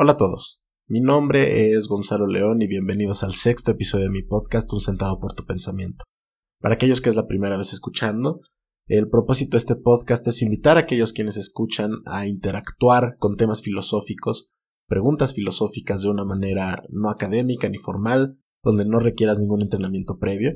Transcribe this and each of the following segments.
Hola a todos, mi nombre es Gonzalo León y bienvenidos al sexto episodio de mi podcast Un centavo por tu pensamiento. Para aquellos que es la primera vez escuchando, el propósito de este podcast es invitar a aquellos quienes escuchan a interactuar con temas filosóficos, preguntas filosóficas de una manera no académica ni formal, donde no requieras ningún entrenamiento previo.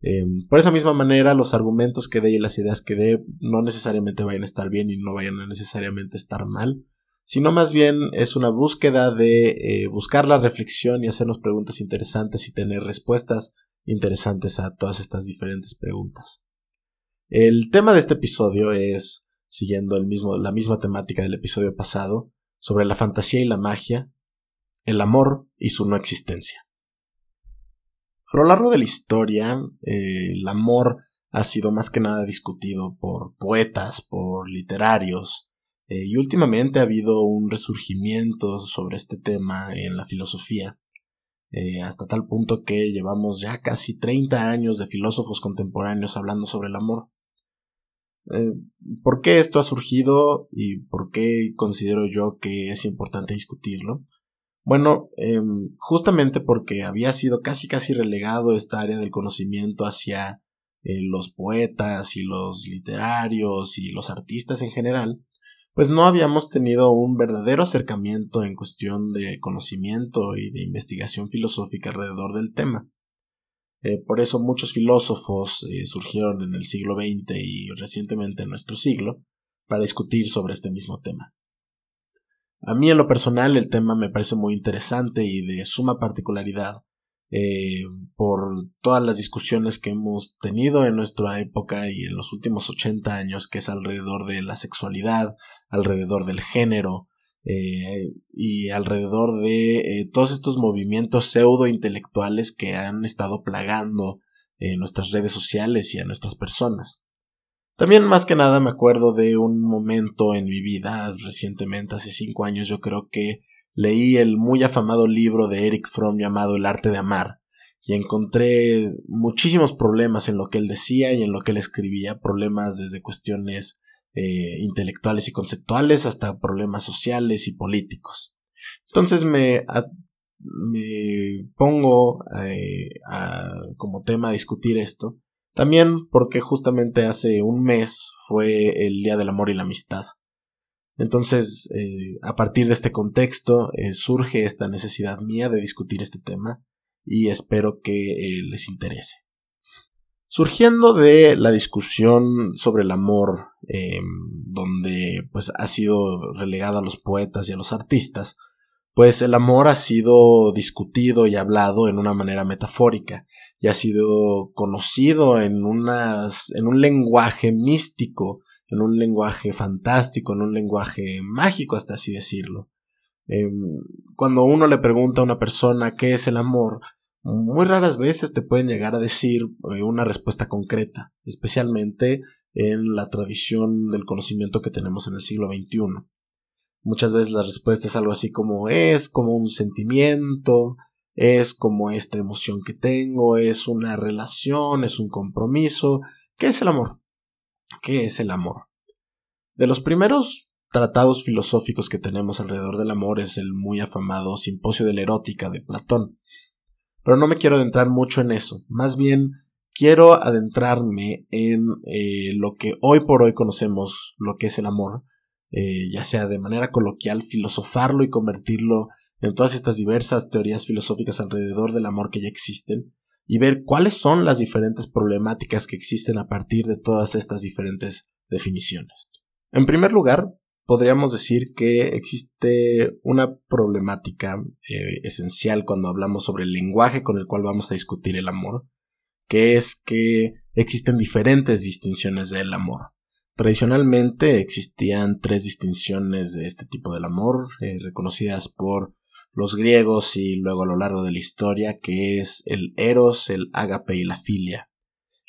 Em, por esa misma manera, los argumentos que dé y las ideas que dé no necesariamente vayan a estar bien y no vayan a necesariamente estar mal sino más bien es una búsqueda de eh, buscar la reflexión y hacernos preguntas interesantes y tener respuestas interesantes a todas estas diferentes preguntas. El tema de este episodio es, siguiendo el mismo, la misma temática del episodio pasado, sobre la fantasía y la magia, el amor y su no existencia. A lo largo de la historia, eh, el amor ha sido más que nada discutido por poetas, por literarios, eh, y últimamente ha habido un resurgimiento sobre este tema en la filosofía, eh, hasta tal punto que llevamos ya casi 30 años de filósofos contemporáneos hablando sobre el amor. Eh, ¿Por qué esto ha surgido y por qué considero yo que es importante discutirlo? Bueno, em, justamente porque había sido casi casi relegado esta área del conocimiento hacia los poetas y los literarios y los artistas en general, pues no habíamos tenido un verdadero acercamiento en cuestión de conocimiento y de investigación filosófica alrededor del tema. Eh, por eso muchos filósofos eh, surgieron en el siglo XX y recientemente en nuestro siglo para discutir sobre este mismo tema. A mí en lo personal el tema me parece muy interesante y de suma particularidad eh, por todas las discusiones que hemos tenido en nuestra época y en los últimos 80 años, que es alrededor de la sexualidad, alrededor del género eh, y alrededor de eh, todos estos movimientos pseudo intelectuales que han estado plagando nuestras redes sociales y a nuestras personas. También más que nada me acuerdo de un momento en mi vida recientemente, hace cinco años yo creo que leí el muy afamado libro de Eric Fromm llamado El arte de amar, y encontré muchísimos problemas en lo que él decía y en lo que él escribía, problemas desde cuestiones eh, intelectuales y conceptuales hasta problemas sociales y políticos. Entonces me, pongo eh, como tema a discutir esto, también porque justamente hace un mes fue el Día del Amor y la Amistad. Entonces, eh, a partir de este contexto, eh, surge esta necesidad mía de discutir este tema y espero que eh, les interese. Surgiendo de la discusión sobre el amor, em, donde pues ha sido relegada a los poetas y a los artistas, pues el amor ha sido discutido y hablado en una manera metafórica y ha sido conocido en, unas, en un lenguaje místico en un lenguaje fantástico, en un lenguaje mágico, hasta así decirlo. Em, cuando uno le pregunta a una persona qué es el amor, muy raras veces te pueden llegar a decir eh, una respuesta concreta, especialmente en la tradición del conocimiento que tenemos en el siglo XXI. Muchas veces la respuesta es algo así como es como un sentimiento, es como esta emoción que tengo, es una relación, es un compromiso. ¿Qué es el amor? ¿Qué es el amor? De los primeros tratados filosóficos que tenemos alrededor del amor es el muy afamado Simposio de la Erótica de Platón. Pero no me quiero adentrar mucho en eso, más bien quiero adentrarme en eh, lo que hoy por hoy conocemos lo que es el amor, eh, ya sea de manera coloquial, filosofarlo y convertirlo en todas estas diversas teorías filosóficas alrededor del amor que ya existen, y ver cuáles son las diferentes problemáticas que existen a partir de todas estas diferentes definiciones. En primer lugar, podríamos decir que existe una problemática eh, esencial cuando hablamos sobre el lenguaje con el cual vamos a discutir el amor, que es que existen diferentes distinciones del amor. Tradicionalmente existían tres distinciones de este tipo del amor, eh, reconocidas por los griegos y luego a lo largo de la historia, que es el eros, el ágape y la filia.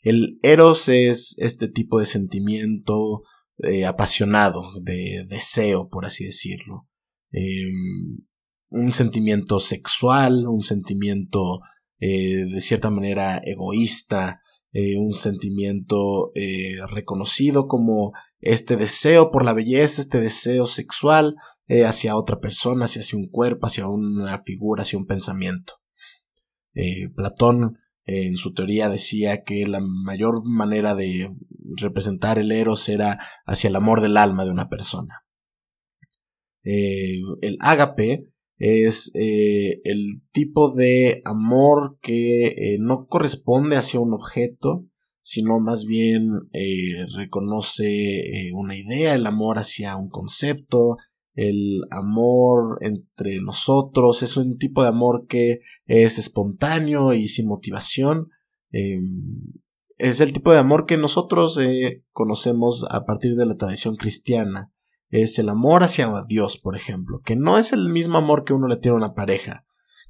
El eros es este tipo de sentimiento eh, apasionado, de deseo, por así decirlo. Em, un sentimiento sexual, un sentimiento eh, de cierta manera egoísta, eh, un sentimiento reconocido como este deseo por la belleza, este deseo sexual, eh, hacia otra persona, hacia un cuerpo, hacia una figura, hacia un pensamiento. Eh, Platón en su teoría decía que la mayor manera de representar el eros era hacia el amor del alma de una persona. el ágape es el tipo de amor que no corresponde hacia un objeto, sino más bien eh, reconoce eh, una idea, el amor hacia un concepto, el amor entre nosotros, es un tipo de amor que es espontáneo y sin motivación. Em, es el tipo de amor que nosotros eh, conocemos a partir de la tradición cristiana. Es el amor hacia Dios, por ejemplo, que no es el mismo amor que uno le tiene a una pareja.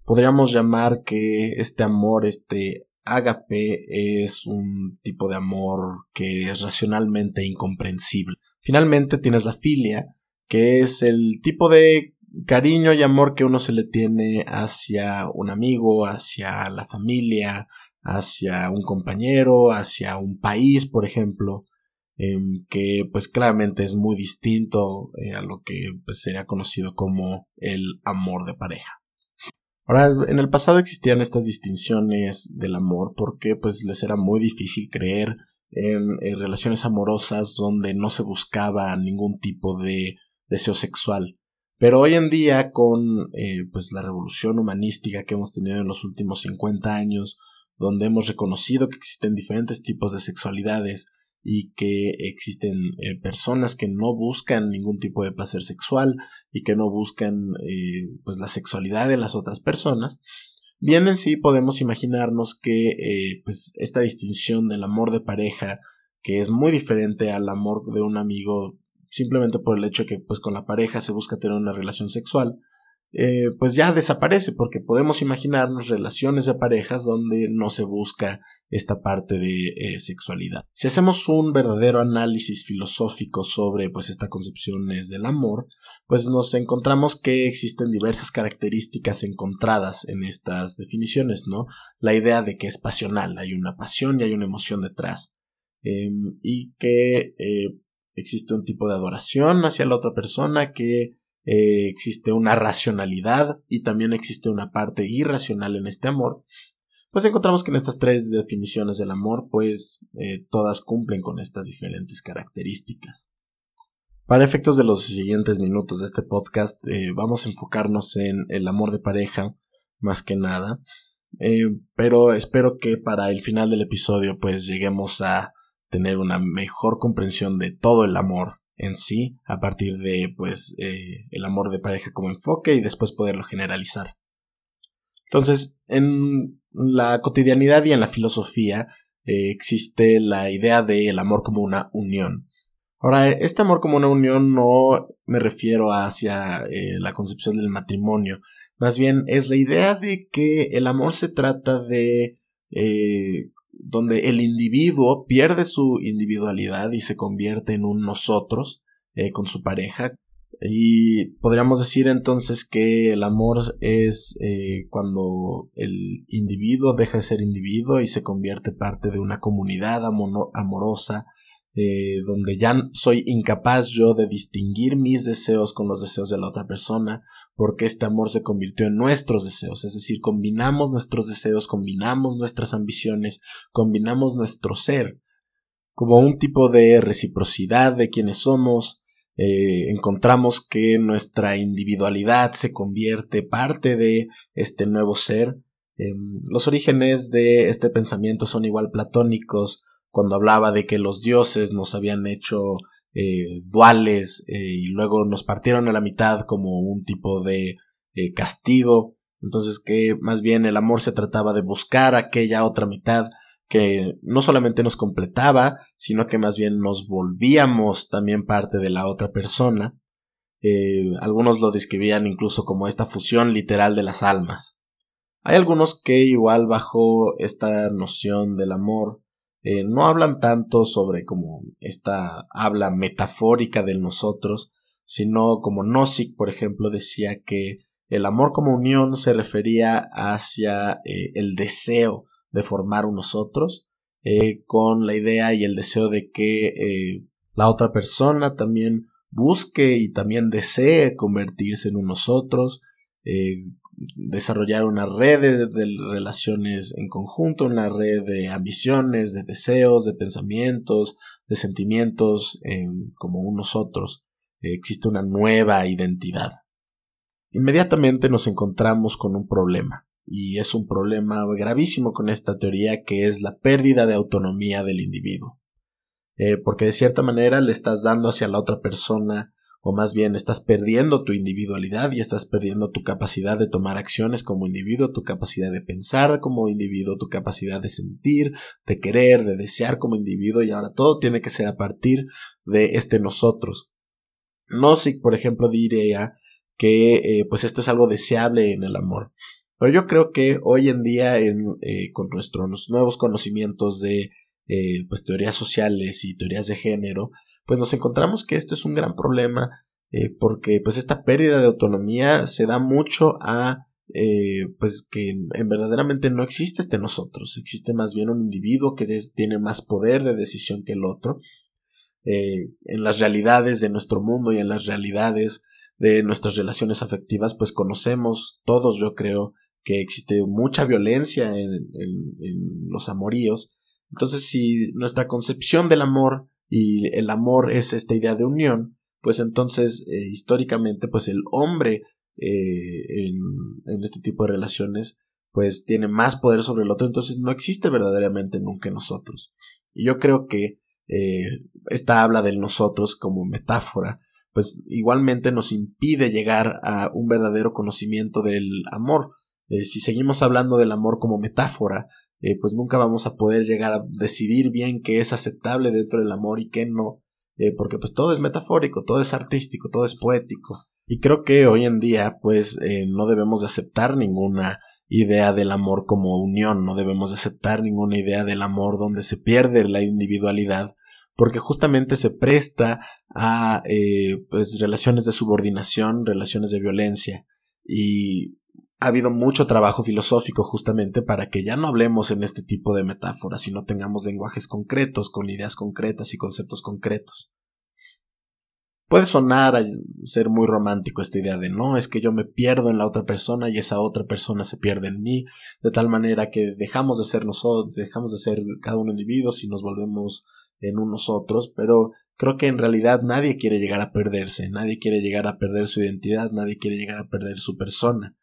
Podríamos llamar que este amor, este Ágape es un tipo de amor que es racionalmente incomprensible. Finalmente tienes la filia, que es el tipo de cariño y amor que uno se le tiene hacia un amigo, hacia la familia, hacia un compañero, hacia un país, por ejemplo, em, que pues claramente es muy distinto eh, a lo que pues, sería conocido como el amor de pareja. Ahora, en el pasado existían estas distinciones del amor porque pues les era muy difícil creer en, relaciones amorosas donde no se buscaba ningún tipo de deseo sexual. Pero hoy en día, con eh, pues la revolución humanística que hemos tenido en los últimos 50 años, donde hemos reconocido que existen diferentes tipos de sexualidades y que existen eh, personas que no buscan ningún tipo de placer sexual y que no buscan eh, pues la sexualidad de las otras personas bien en sí podemos imaginarnos que pues esta distinción del amor de pareja que es muy diferente al amor de un amigo simplemente por el hecho de que pues con la pareja se busca tener una relación sexual eh, pues ya desaparece porque podemos imaginarnos relaciones de parejas donde no se busca esta parte de eh, sexualidad. Si hacemos un verdadero análisis filosófico sobre pues estas concepciones del amor, pues nos encontramos que existen diversas características encontradas en estas definiciones, ¿no? La idea de que es pasional, hay una pasión y hay una emoción detrás. Em, y que eh, existe un tipo de adoración hacia la otra persona que eh, existe una racionalidad y también existe una parte irracional en este amor, pues encontramos que en estas tres definiciones del amor, pues eh, todas cumplen con estas diferentes características. Para efectos de los siguientes minutos de este podcast, eh, vamos a enfocarnos en el amor de pareja, más que nada, pero espero que para el final del episodio, pues lleguemos a tener una mejor comprensión de todo el amor en sí a partir de pues eh, el amor de pareja como enfoque y después poderlo generalizar. Entonces, en la cotidianidad y en la filosofía eh, existe la idea del amor como una unión. Ahora, este amor como una unión no me refiero hacia eh, la concepción del matrimonio, más bien es la idea de que el amor se trata de donde el individuo pierde su individualidad y se convierte en un nosotros eh, con su pareja. Y podríamos decir entonces que el amor es eh, cuando el individuo deja de ser individuo y se convierte parte de una comunidad amorosa eh, donde ya soy incapaz yo de distinguir mis deseos con los deseos de la otra persona, porque este amor se convirtió en nuestros deseos, es decir, combinamos nuestros deseos, combinamos nuestras ambiciones, combinamos nuestro ser, como un tipo de reciprocidad de quienes somos, eh, encontramos que nuestra individualidad se convierte parte de este nuevo ser. Em, los orígenes de este pensamiento son igual platónicos, cuando hablaba de que los dioses nos habían hecho eh, duales eh, y luego nos partieron a la mitad como un tipo de eh, castigo. Entonces que más bien el amor se trataba de buscar aquella otra mitad que no solamente nos completaba, sino que más bien nos volvíamos también parte de la otra persona. algunos lo describían incluso como esta fusión literal de las almas. Hay algunos que igual bajo esta noción del amor eh, no hablan tanto sobre como esta habla metafórica de nosotros, sino como Nozick, por ejemplo, decía que el amor como unión se refería hacia eh, el deseo de formar un nosotros, eh, con la idea y el deseo de que la otra persona también busque y también desee convertirse en un nosotros, desarrollar una red de, relaciones en conjunto, una red de ambiciones, de deseos, de pensamientos, de sentimientos como un nosotros. existe una nueva identidad. Inmediatamente nos encontramos con un problema, y es un problema gravísimo con esta teoría que es la pérdida de autonomía del individuo. Eh, porque de cierta manera le estás dando hacia la otra persona o más bien estás perdiendo tu individualidad y estás perdiendo tu capacidad de tomar acciones como individuo, tu capacidad de pensar como individuo, tu capacidad de sentir, de querer, de desear como individuo y ahora todo tiene que ser a partir de este nosotros. No si, por ejemplo, diría que eh, pues esto es algo deseable en el amor. Pero yo creo que hoy en día, eh, con nuestros nuevos conocimientos de eh, pues teorías sociales y teorías de género, pues nos encontramos que esto es un gran problema eh, porque pues esta pérdida de autonomía se da mucho a eh, pues que en, verdaderamente no existe este nosotros, existe más bien un individuo que tiene más poder de decisión que el otro. Eh, en las realidades de nuestro mundo y en las realidades de nuestras relaciones afectivas, pues conocemos todos, yo creo, que existe mucha violencia en, en los amoríos. Entonces, si nuestra concepción del amor y el amor es esta idea de unión, pues entonces eh, históricamente pues el hombre eh, en, este tipo de relaciones pues tiene más poder sobre el otro, entonces no existe verdaderamente nunca nosotros. Y yo creo que eh, esta habla del nosotros como metáfora, pues igualmente nos impide llegar a un verdadero conocimiento del amor. si seguimos hablando del amor como metáfora, eh, pues nunca vamos a poder llegar a decidir bien qué es aceptable dentro del amor y qué no, eh, porque pues todo es metafórico, todo es artístico, todo es poético. Y creo que hoy en día pues eh, no debemos de aceptar ninguna idea del amor como unión, no debemos de aceptar ninguna idea del amor donde se pierde la individualidad, porque justamente se presta a pues relaciones de subordinación, relaciones de violencia y ha habido mucho trabajo filosófico justamente para que ya no hablemos en este tipo de metáforas, sino tengamos lenguajes concretos, con ideas concretas y conceptos concretos. Puede sonar a ser muy romántico esta idea de no, es que yo me pierdo en la otra persona y esa otra persona se pierde en mí, de tal manera que dejamos de ser nosotros, dejamos de ser cada uno individuos y nos volvemos en unos otros, pero creo que en realidad nadie quiere llegar a perderse, nadie quiere llegar a perder su identidad, nadie quiere llegar a perder su persona.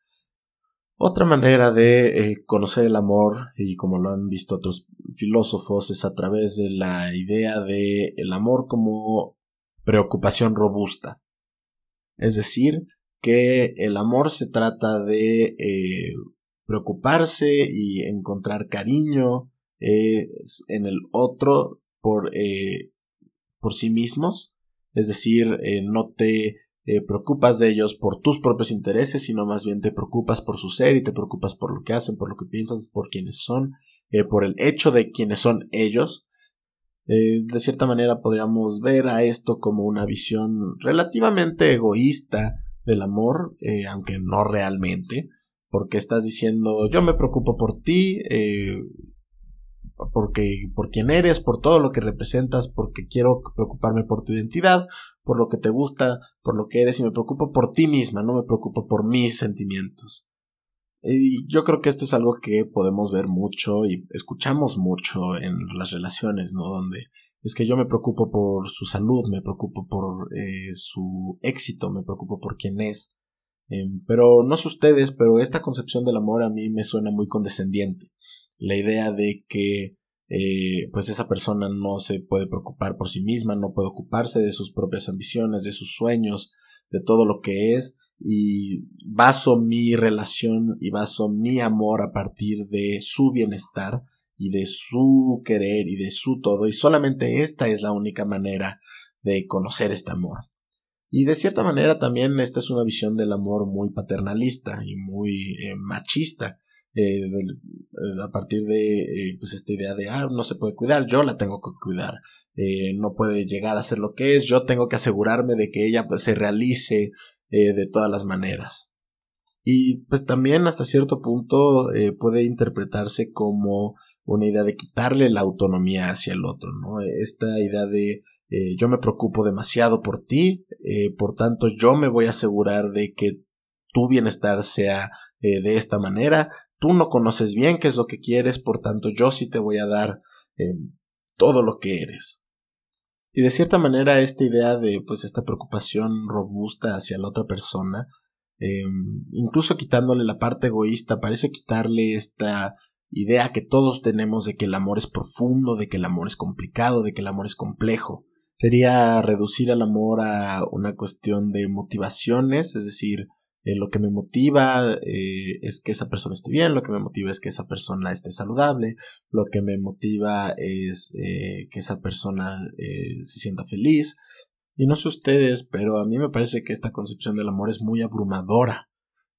Otra manera de eh, conocer el amor, y como lo han visto otros filósofos, es a través de la idea de el amor como preocupación robusta. Es decir, que el amor se trata de eh, preocuparse y encontrar cariño eh, en el otro por, por sí mismos. Es decir, no te eh, preocupas de ellos por tus propios intereses, sino más bien te preocupas por su ser y te preocupas por lo que hacen, por lo que piensan, por quienes son, eh, por el hecho de quienes son ellos. Eh, de cierta manera podríamos ver a esto como una visión relativamente egoísta del amor, aunque no realmente, porque estás diciendo yo me preocupo por ti, porque por quién eres, por todo lo que representas, porque quiero preocuparme por tu identidad, por lo que te gusta, por lo que eres y me preocupo por ti misma, no me preocupo por mis sentimientos. Y yo creo que esto es algo que podemos ver mucho y escuchamos mucho en las relaciones, ¿no? Donde es que yo me preocupo por su salud, me preocupo por eh, su éxito, me preocupo por quién es. Em, pero no sé ustedes, pero esta concepción del amor a mí me suena muy condescendiente la idea de que eh, pues esa persona no se puede preocupar por sí misma, no puede ocuparse de sus propias ambiciones, de sus sueños, de todo lo que es y baso mi relación y baso mi amor a partir de su bienestar y de su querer y de su todo y solamente esta es la única manera de conocer este amor. Y de cierta manera también esta es una visión del amor muy paternalista y muy eh, machista eh, eh, a partir de eh, pues esta idea de ah no se puede cuidar yo la tengo que cuidar no puede llegar a ser lo que es yo tengo que asegurarme de que ella pues se realice de todas las maneras y pues también hasta cierto punto puede interpretarse como una idea de quitarle la autonomía hacia el otro no esta idea de yo me preocupo demasiado por ti, por tanto yo me voy a asegurar de que tu bienestar sea de esta manera, tú no conoces bien qué es lo que quieres, por tanto yo sí te voy a dar todo lo que eres. Y de cierta manera esta idea de pues esta preocupación robusta hacia la otra persona, em, incluso quitándole la parte egoísta, parece quitarle esta idea que todos tenemos de que el amor es profundo, de que el amor es complicado, de que el amor es complejo. Sería reducir al amor a una cuestión de motivaciones, es decir, eh, lo que me motiva eh, es que esa persona esté bien, lo que me motiva es que esa persona esté saludable, lo que me motiva es eh, que esa persona se sienta feliz. Y no sé ustedes, pero a mí me parece que esta concepción del amor es muy abrumadora.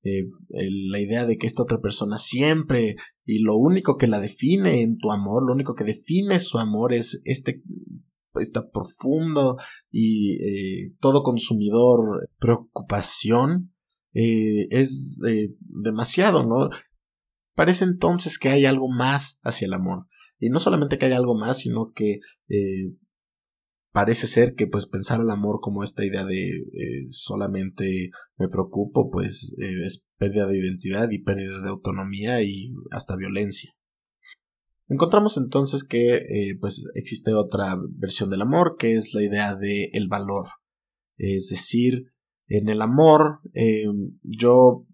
la idea de que esta otra persona siempre y lo único que la define en tu amor, lo único que define su amor es este esta profundo y todo consumidor preocupación eh, es eh, demasiado, ¿no? Parece entonces que hay algo más hacia el amor. Y no solamente que hay algo más, sino que eh, parece ser que pues pensar el amor como esta idea de solamente me preocupo, pues es pérdida de identidad y pérdida de autonomía y hasta violencia. Encontramos entonces que pues existe otra versión del amor que es la idea de el valor. Es decir, en el amor, eh, yo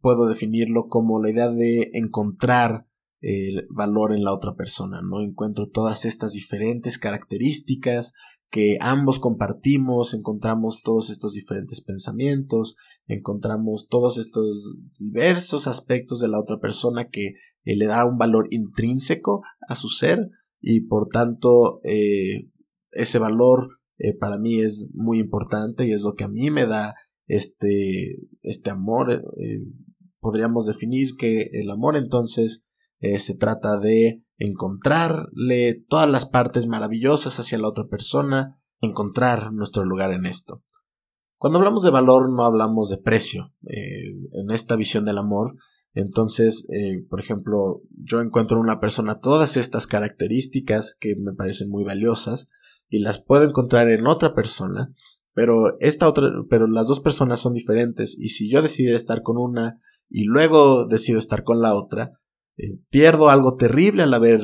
puedo definirlo como la idea de encontrar el valor en la otra persona, ¿no? Encuentro todas estas diferentes características que ambos compartimos, encontramos todos estos diferentes pensamientos, encontramos todos estos diversos aspectos de la otra persona que eh, le da un valor intrínseco a su ser y por tanto eh, ese valor eh, para mí es muy importante y es lo que a mí me da este, este amor. Eh, podríamos definir que el amor entonces eh, se trata de encontrarle todas las partes maravillosas hacia la otra persona, encontrar nuestro lugar en esto. Cuando hablamos de valor no hablamos de precio. en esta visión del amor, entonces, por ejemplo, yo encuentro en una persona todas estas características que me parecen muy valiosas y las puedo encontrar en otra persona, pero esta otra, pero las dos personas son diferentes y si yo decido estar con una y luego decido estar con la otra, eh, pierdo algo terrible al haber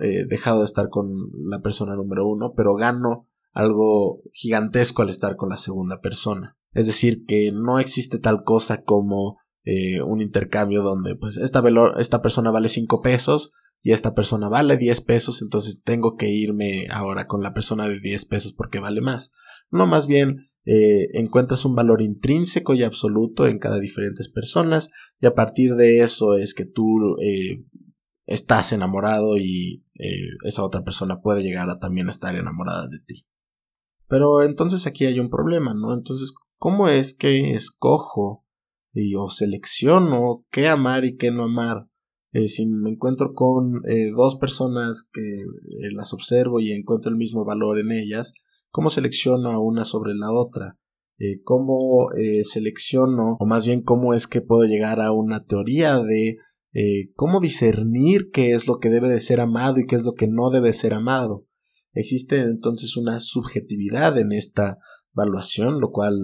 eh, dejado de estar con la persona número uno, pero gano algo gigantesco al estar con la segunda persona. Es decir, que no existe tal cosa como eh, un intercambio donde pues esta, esta persona vale 5 pesos, y esta persona vale 10 pesos, entonces tengo que irme ahora con la persona de 10 pesos porque vale más. No, más bien eh, encuentras un valor intrínseco y absoluto en cada diferente personas y a partir de eso es que tú eh, estás enamorado y eh, esa otra persona puede llegar a también estar enamorada de ti. Pero entonces aquí hay un problema, ¿no? Entonces, ¿cómo es que escojo y o selecciono qué amar y qué no amar? Eh, si me encuentro con eh, dos personas que eh, las observo y encuentro el mismo valor en ellas, ¿cómo selecciono a una sobre la otra? ¿Cómo selecciono, o más bien cómo es que puedo llegar a una teoría de cómo discernir qué es lo que debe de ser amado y qué es lo que no debe ser amado? Existe entonces una subjetividad en esta evaluación, lo cual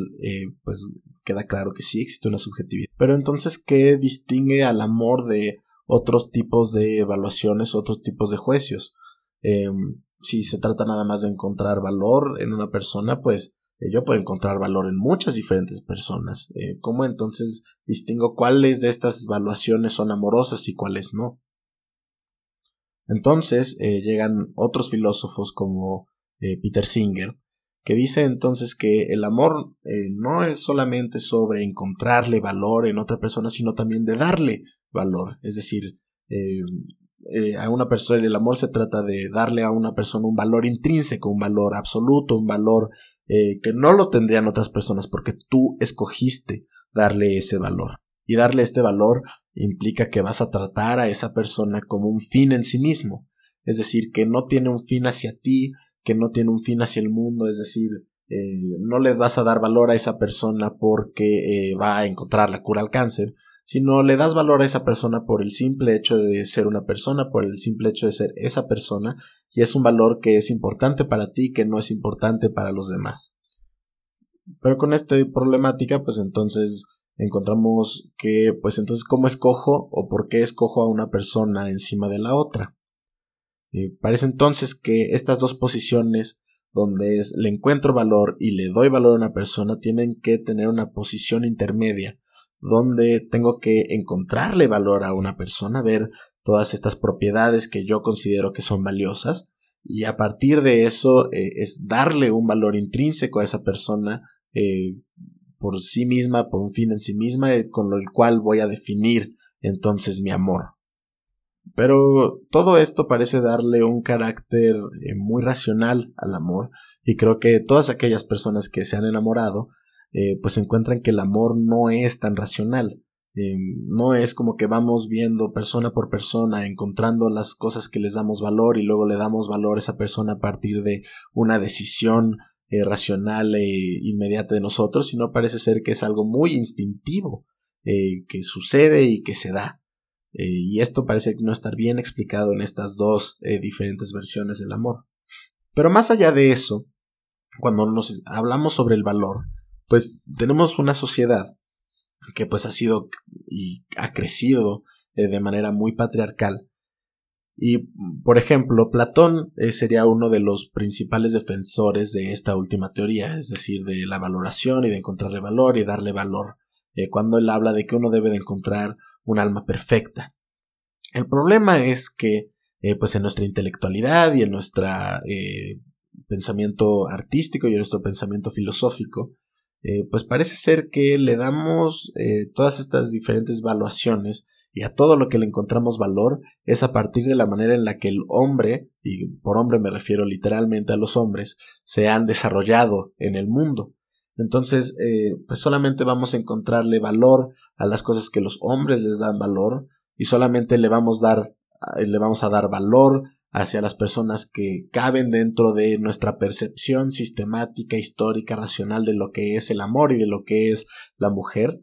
pues queda claro que sí existe una subjetividad. Pero entonces, ¿qué distingue al amor de otros tipos de evaluaciones, otros tipos de juicios. Em, si se trata nada más de encontrar valor en una persona, pues eh, yo puedo encontrar valor en muchas diferentes personas. Eh, ¿Cómo entonces distingo cuáles de estas evaluaciones son amorosas y cuáles no? Entonces eh, llegan otros filósofos como Peter Singer, que dice entonces que el amor no es solamente sobre encontrarle valor en otra persona, sino también de darle valor. Es decir, eh, eh, a una persona, el amor se trata de darle a una persona un valor intrínseco, un valor absoluto, un valor eh, que no lo tendrían otras personas porque tú escogiste darle ese valor. Y darle este valor implica que vas a tratar a esa persona como un fin en sí mismo. Es decir, que no tiene un fin hacia ti, que no tiene un fin hacia el mundo, es decir, no le vas a dar valor a esa persona porque va a encontrar la cura al cáncer, sino le das valor a esa persona por el simple hecho de ser una persona, por el simple hecho de ser esa persona, y es un valor que es importante para ti, que no es importante para los demás. Pero con esta problemática, pues entonces encontramos que, pues entonces, ¿cómo escojo o por qué escojo a una persona encima de la otra? Eh, parece entonces que estas dos posiciones, donde le encuentro valor y le doy valor a una persona, tienen que tener una posición intermedia, donde tengo que encontrarle valor a una persona, ver todas estas propiedades que yo considero que son valiosas, y a partir de eso eh, es darle un valor intrínseco a esa persona eh, por sí misma, por un fin en sí misma, con el cual voy a definir entonces mi amor. Pero todo esto parece darle un carácter eh, muy racional al amor, y creo que todas aquellas personas que se han enamorado, pues encuentran que el amor no es tan racional. no es como que vamos viendo persona por persona, encontrando las cosas que les damos valor y luego le damos valor a esa persona a partir de una decisión eh, racional e inmediata de nosotros, sino parece ser que es algo muy instintivo eh, que sucede y que se da. Y esto parece no estar bien explicado en estas dos diferentes versiones del amor. Pero más allá de eso, cuando nos hablamos sobre el valor, pues tenemos una sociedad que pues ha sido y ha crecido de manera muy patriarcal y, por ejemplo, Platón eh, sería uno de los principales defensores de esta última teoría, es decir, de la valoración y de encontrarle valor y darle valor, eh, cuando él habla de que uno debe de encontrar un alma perfecta. El problema es que, eh, pues en nuestra intelectualidad y en nuestro pensamiento artístico y en nuestro pensamiento filosófico, pues parece ser que le damos todas estas diferentes valuaciones y a todo lo que le encontramos valor es a partir de la manera en la que el hombre, y por hombre me refiero literalmente a los hombres, se han desarrollado en el mundo. Entonces, eh, pues solamente vamos a encontrarle valor a las cosas que los hombres les dan valor y solamente le vamos, dar, eh, le vamos a dar valor hacia las personas que caben dentro de nuestra percepción sistemática, histórica, racional de lo que es el amor y de lo que es la mujer.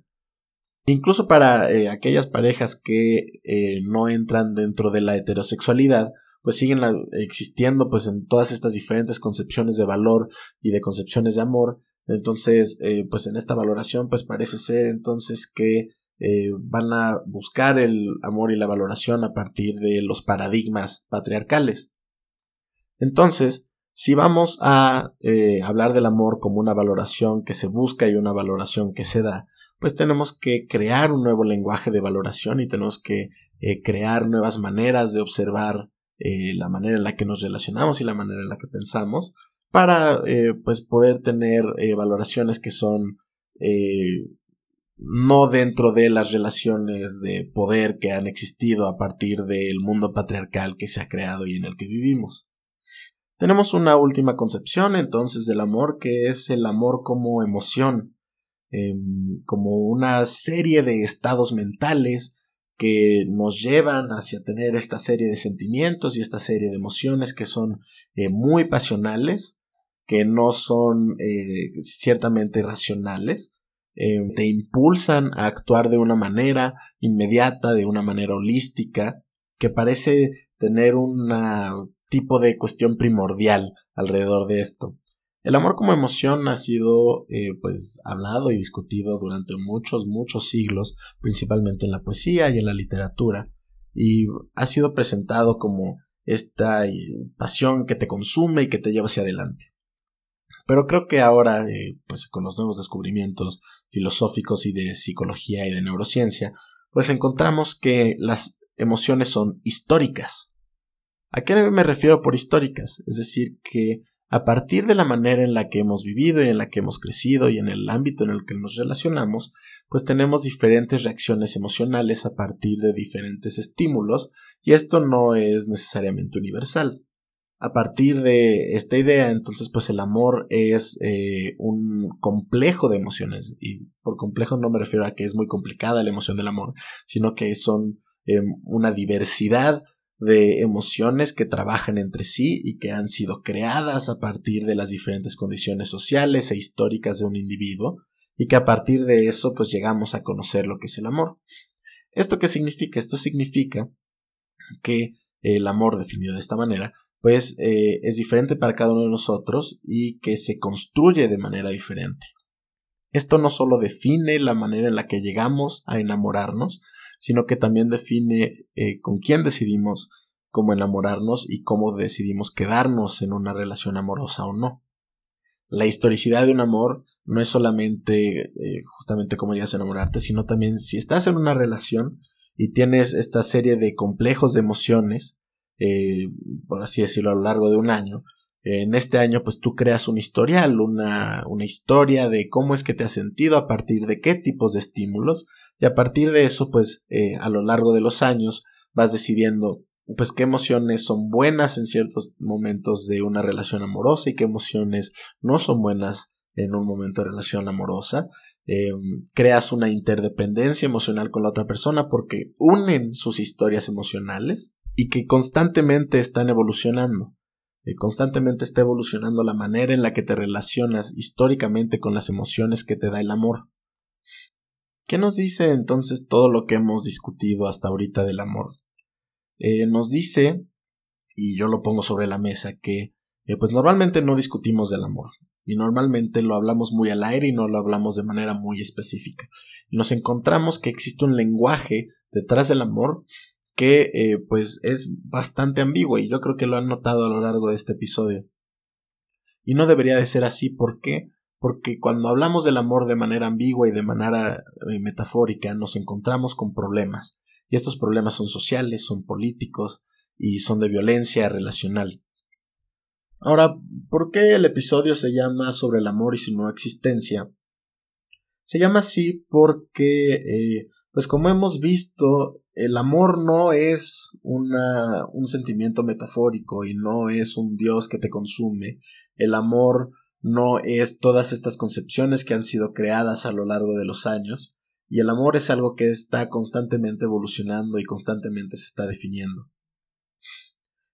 Incluso para eh, aquellas parejas que eh, no entran dentro de la heterosexualidad, pues siguen existiendo pues en todas estas diferentes concepciones de valor y de concepciones de amor. Entonces, eh, pues en esta valoración pues parece ser entonces que van a buscar el amor y la valoración a partir de los paradigmas patriarcales. Entonces, si vamos a hablar del amor como una valoración que se busca y una valoración que se da, pues tenemos que crear un nuevo lenguaje de valoración y tenemos que eh, crear nuevas maneras de observar eh, la manera en la que nos relacionamos y la manera en la que pensamos para eh, pues poder tener valoraciones que son no dentro de las relaciones de poder que han existido a partir del mundo patriarcal que se ha creado y en el que vivimos. Tenemos una última concepción entonces del amor que es el amor como emoción Em, como una serie de estados mentales que nos llevan hacia tener esta serie de sentimientos y esta serie de emociones que son eh, muy pasionales, que no son eh, ciertamente racionales, em, te impulsan a actuar de una manera inmediata, de una manera holística, que parece tener un tipo de cuestión primordial alrededor de esto. El amor como emoción ha sido eh, pues hablado y discutido durante muchos, muchos siglos, principalmente en la poesía y en la literatura, y ha sido presentado como esta eh, pasión que te consume y que te lleva hacia adelante. Pero creo que ahora, eh, pues con los nuevos descubrimientos filosóficos y de psicología y de neurociencia, pues encontramos que las emociones son históricas. ¿A qué me refiero por históricas? Es decir, que a partir de la manera en la que hemos vivido y en la que hemos crecido y en el ámbito en el que nos relacionamos, pues tenemos diferentes reacciones emocionales a partir de diferentes estímulos y esto no es necesariamente universal. A partir de esta idea, entonces, pues el amor es eh, un complejo de emociones y por complejo no me refiero a que es muy complicada la emoción del amor, sino que son eh, una diversidad de emociones que trabajan entre sí y que han sido creadas a partir de las diferentes condiciones sociales e históricas de un individuo y que a partir de eso pues llegamos a conocer lo que es el amor. ¿Esto qué significa? Esto significa que el amor definido de esta manera pues eh, es diferente para cada uno de nosotros y que se construye de manera diferente. Esto no solo define la manera en la que llegamos a enamorarnos, sino que también define eh, con quién decidimos cómo enamorarnos y cómo decidimos quedarnos en una relación amorosa o no. La historicidad de un amor no es solamente eh, justamente cómo llegas a enamorarte, sino también si estás en una relación y tienes esta serie de complejos de emociones, eh, por así decirlo, a lo largo de un año, en este año pues tú creas un historial, una, una historia de cómo es que te has sentido a partir de qué tipos de estímulos y a partir de eso pues eh, a lo largo de los años vas decidiendo pues qué emociones son buenas en ciertos momentos de una relación amorosa y qué emociones no son buenas en un momento de relación amorosa. Eh, creas una interdependencia emocional con la otra persona porque unen sus historias emocionales y que constantemente están evolucionando. Eh, constantemente está evolucionando la manera en la que te relacionas históricamente con las emociones que te da el amor. ¿Qué nos dice entonces todo lo que hemos discutido hasta ahorita del amor? Eh, nos dice, y yo lo pongo sobre la mesa, que eh, pues normalmente no discutimos del amor, y normalmente lo hablamos muy al aire y no lo hablamos de manera muy específica. Y nos encontramos que existe un lenguaje detrás del amor que eh, pues es bastante ambiguo y yo creo que lo han notado a lo largo de este episodio. Y no debería de ser así, ¿por qué? Porque cuando hablamos del amor de manera ambigua y de manera eh, metafórica nos encontramos con problemas. Y estos problemas son sociales, son políticos y son de violencia relacional. Ahora, ¿por qué el episodio se llama sobre el amor y su no existencia? Se llama así porque, eh, pues como hemos visto, el amor no es una, un sentimiento metafórico y no es un Dios que te consume. El amor no es todas estas concepciones que han sido creadas a lo largo de los años. Y el amor es algo que está constantemente evolucionando y constantemente se está definiendo.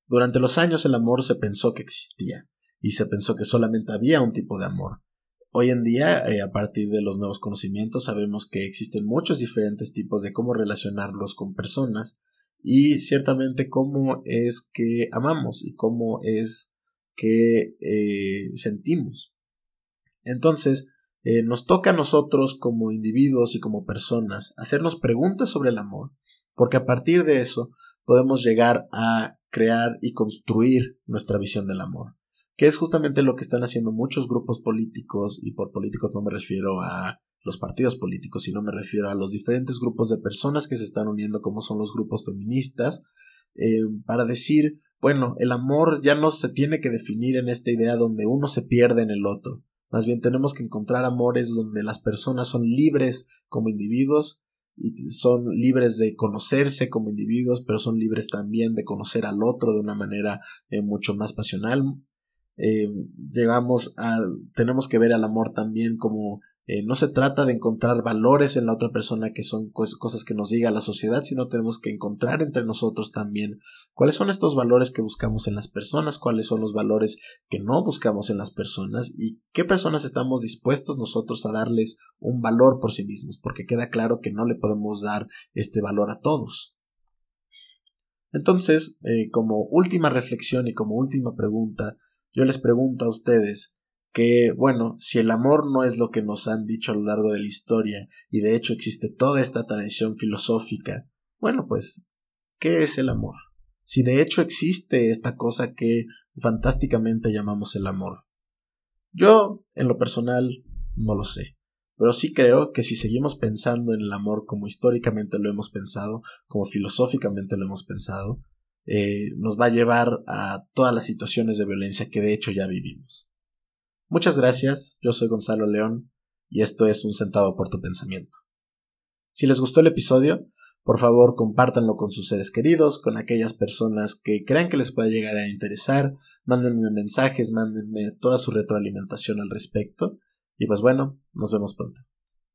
Durante los años el amor se pensó que existía, y se pensó que solamente había un tipo de amor, Hoy en día, eh, a partir de los nuevos conocimientos, sabemos que existen muchos diferentes tipos de cómo relacionarlos con personas y ciertamente cómo es que amamos y cómo es que eh, sentimos. Entonces, eh, nos toca a nosotros como individuos y como personas hacernos preguntas sobre el amor, porque a partir de eso podemos llegar a crear y construir nuestra visión del amor que es justamente lo que están haciendo muchos grupos políticos, y por políticos no me refiero a los partidos políticos, sino me refiero a los diferentes grupos de personas que se están uniendo, como son los grupos feministas, eh, para decir, bueno, el amor ya no se tiene que definir en esta idea donde uno se pierde en el otro. Más bien tenemos que encontrar amores donde las personas son libres como individuos y son libres de conocerse como individuos, pero son libres también de conocer al otro de una manera eh, mucho más pasional, eh, llegamos a, tenemos que ver al amor también como eh, no se trata de encontrar valores en la otra persona que son cosas que nos diga la sociedad, sino tenemos que encontrar entre nosotros también cuáles son estos valores que buscamos en las personas, cuáles son los valores que no buscamos en las personas y qué personas estamos dispuestos nosotros a darles un valor por sí mismos, porque queda claro que no le podemos dar este valor a todos. Entonces, eh, como última reflexión y como última pregunta, yo les pregunto a ustedes que, bueno, si el amor no es lo que nos han dicho a lo largo de la historia, y de hecho existe toda esta tradición filosófica, bueno, pues, ¿qué es el amor? Si de hecho existe esta cosa que fantásticamente llamamos el amor. Yo, en lo personal, no lo sé. Pero sí creo que si seguimos pensando en el amor como históricamente lo hemos pensado, como filosóficamente lo hemos pensado, eh, nos va a llevar a todas las situaciones de violencia que de hecho ya vivimos. Muchas gracias, yo soy Gonzalo León y esto es un centavo por tu pensamiento. Si les gustó el episodio, por favor compártanlo con sus seres queridos, con aquellas personas que crean que les pueda llegar a interesar, mándenme mensajes, mándenme toda su retroalimentación al respecto y pues bueno, nos vemos pronto.